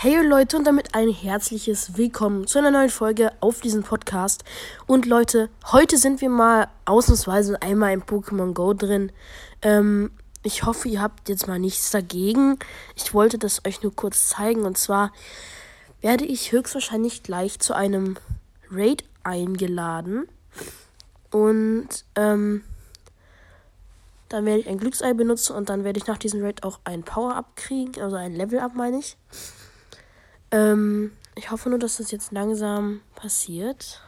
Hey Leute und damit ein herzliches Willkommen zu einer neuen Folge auf diesem Podcast. Und Leute, heute sind wir mal ausnahmsweise einmal im Pokémon Go drin. Ähm, ich hoffe, ihr habt jetzt mal nichts dagegen. Ich wollte das euch nur kurz zeigen. Und zwar werde ich höchstwahrscheinlich gleich zu einem Raid eingeladen. Und ähm, dann werde ich ein Glücksei benutzen und dann werde ich nach diesem Raid auch ein Power-Up kriegen, also ein Level-Up meine ich. Ähm, ich hoffe nur, dass das jetzt langsam passiert.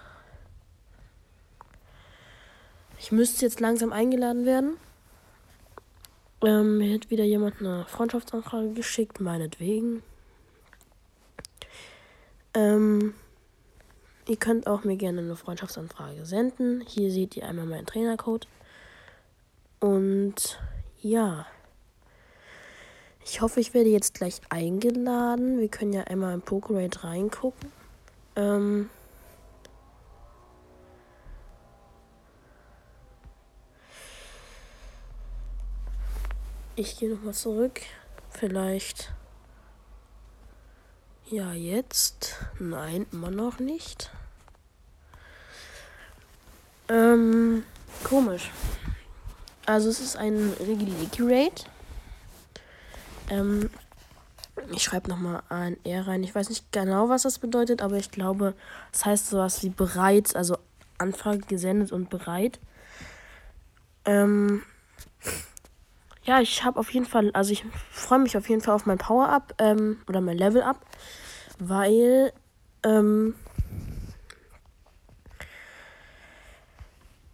Ich müsste jetzt langsam eingeladen werden. Ähm, mir hat wieder jemand eine Freundschaftsanfrage geschickt, meinetwegen. Ähm, ihr könnt auch mir gerne eine Freundschaftsanfrage senden. Hier seht ihr einmal meinen Trainercode. Und ja. Ich hoffe, ich werde jetzt gleich eingeladen. Wir können ja einmal im Pokerate reingucken. Ähm ich gehe nochmal zurück. Vielleicht. Ja, jetzt. Nein, immer noch nicht. Ähm, komisch. Also es ist ein Regileki Raid. Ähm, ich schreibe nochmal ein R rein. Ich weiß nicht genau, was das bedeutet, aber ich glaube, es das heißt sowas wie bereit, also Anfrage gesendet und bereit. Ähm, ja, ich habe auf jeden Fall, also ich freue mich auf jeden Fall auf mein Power-Up ähm, oder mein Level-Up, weil ähm,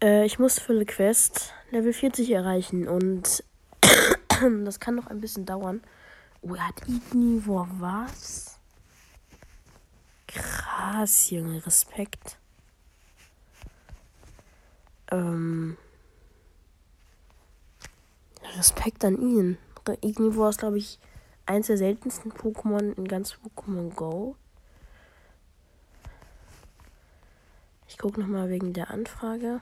äh, ich muss für eine Quest Level 40 erreichen und das kann noch ein bisschen dauern. Oh, er hat Ignivor was? Krass, Junge, Respekt. Ähm. Respekt an ihn. Ignivor ist, glaube ich, eins der seltensten Pokémon in ganz Pokémon Go. Ich gucke nochmal wegen der Anfrage.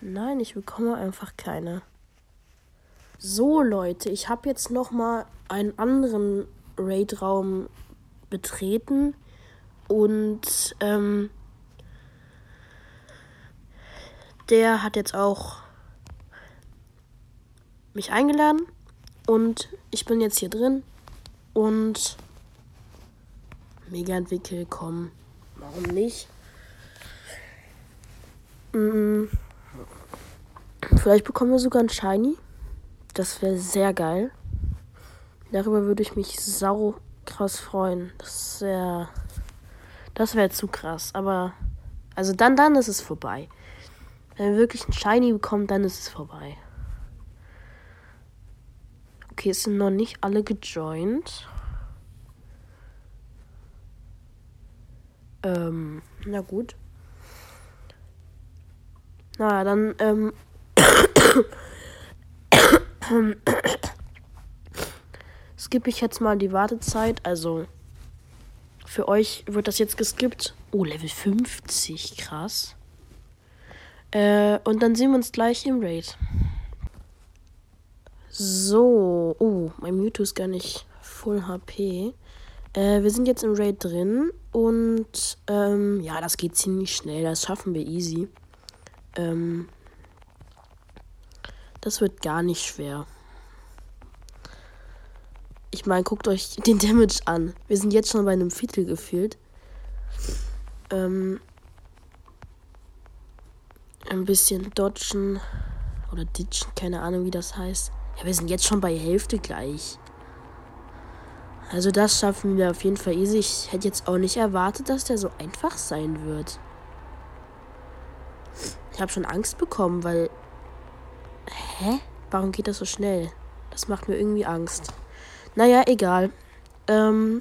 Nein, ich bekomme einfach keine. So Leute, ich habe jetzt noch mal einen anderen Raid-Raum betreten und ähm, der hat jetzt auch mich eingeladen und ich bin jetzt hier drin und mega entwickelt, komm, warum nicht? Mhm. Vielleicht bekommen wir sogar ein Shiny. Das wäre sehr geil. Darüber würde ich mich sau krass freuen. Das wäre. Das wäre zu krass. Aber. Also dann, dann ist es vorbei. Wenn wir wirklich ein Shiny bekommen, dann ist es vorbei. Okay, es sind noch nicht alle gejoint. Ähm, na gut. Naja, dann, ähm. skippe ich jetzt mal die Wartezeit. Also für euch wird das jetzt geskippt. Oh, Level 50, krass. Äh, und dann sehen wir uns gleich im Raid. So, oh, mein Mewtwo ist gar nicht Full HP. Äh, wir sind jetzt im Raid drin und ähm, ja, das geht ziemlich schnell. Das schaffen wir easy. Ähm, das wird gar nicht schwer. Ich meine, guckt euch den Damage an. Wir sind jetzt schon bei einem Viertel gefühlt. Ähm, ein bisschen dodgen oder ditchen, keine Ahnung, wie das heißt. Ja, wir sind jetzt schon bei Hälfte gleich. Also das schaffen wir auf jeden Fall easy. Ich hätte jetzt auch nicht erwartet, dass der so einfach sein wird. Ich habe schon Angst bekommen, weil... Hä? Warum geht das so schnell? Das macht mir irgendwie Angst. Naja, egal. Ähm,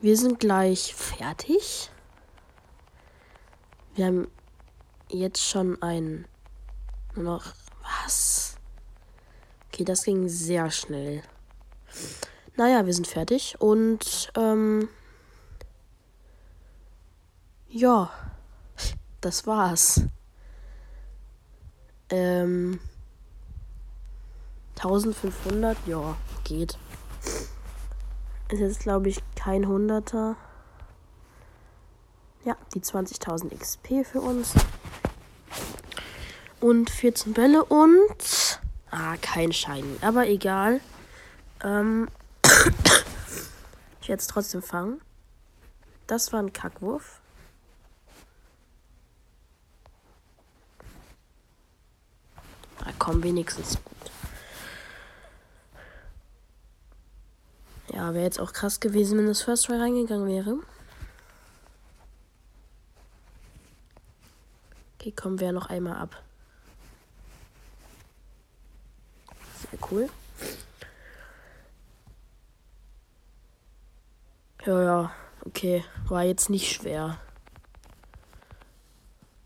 wir sind gleich fertig. Wir haben jetzt schon ein. Nur noch. Was? Okay, das ging sehr schnell. Naja, wir sind fertig und. Ähm, ja, das war's. Ähm. 1500, ja, geht. Ist jetzt, glaube ich, kein Hunderter. Ja, die 20.000 XP für uns. Und 14 Bälle und. Ah, kein Schein. Aber egal. Ähm. ich werde es trotzdem fangen. Das war ein Kackwurf. Na komm, wenigstens gut. Ja, wäre jetzt auch krass gewesen, wenn das First Try reingegangen wäre. Okay, kommen wir noch einmal ab. Sehr cool. Ja, ja, okay. War jetzt nicht schwer.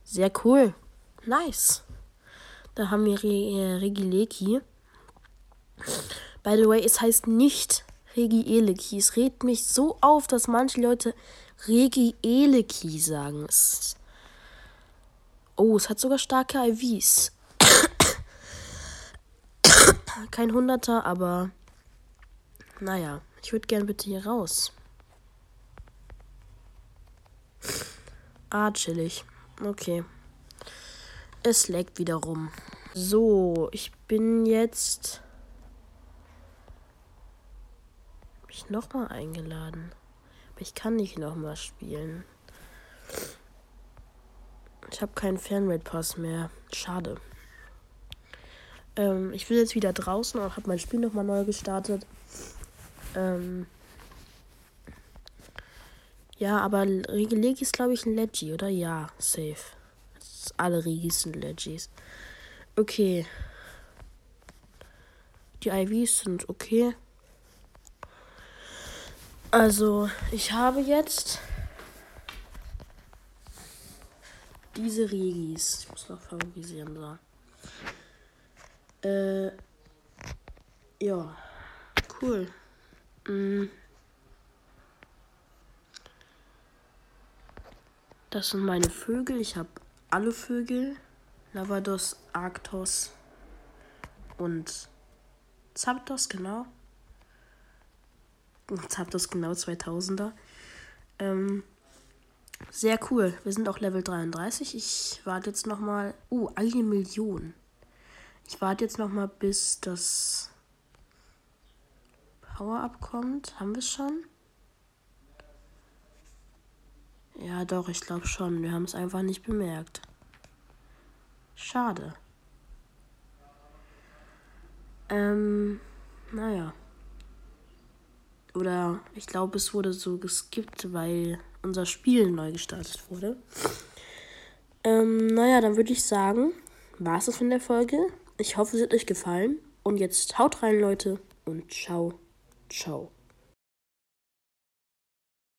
Sehr cool. Nice. Da haben wir äh, Regileki. By the way, es heißt nicht Regieleki. Es regt mich so auf, dass manche Leute Regieleki sagen. Oh, es hat sogar starke IVs. Kein Hunderter, aber naja, ich würde gern bitte hier raus. Ah, chillig. Okay. Es leckt wieder rum. So, ich bin jetzt. Hab ich nochmal eingeladen? Aber ich kann nicht nochmal spielen. Ich habe keinen Fernrate-Pass mehr. Schade. Ähm, ich bin jetzt wieder draußen und habe mein Spiel nochmal neu gestartet. Ähm, ja, aber Regilegi ist, glaube ich, ein Leggy, oder? Ja, safe alle Rigis sind Legis. Okay. Die IVs sind okay. Also, ich habe jetzt diese Regis. Ich muss noch favorisieren, so. Äh, ja, cool. Mm. Das sind meine Vögel. Ich habe alle Vögel, Lavados, Arctos und Zapdos, genau. Zapdos, genau 2000er. Ähm, sehr cool. Wir sind auch Level 33. Ich warte jetzt noch mal. Oh, eine Million. Ich warte jetzt noch mal, bis das Power-Up kommt. Haben wir es schon? Ja, doch, ich glaube schon. Wir haben es einfach nicht bemerkt. Schade. Ähm, naja. Oder ich glaube, es wurde so geskippt, weil unser Spiel neu gestartet wurde. Ähm, naja, dann würde ich sagen, war es das von der Folge. Ich hoffe, es hat euch gefallen. Und jetzt haut rein, Leute. Und ciao, ciao.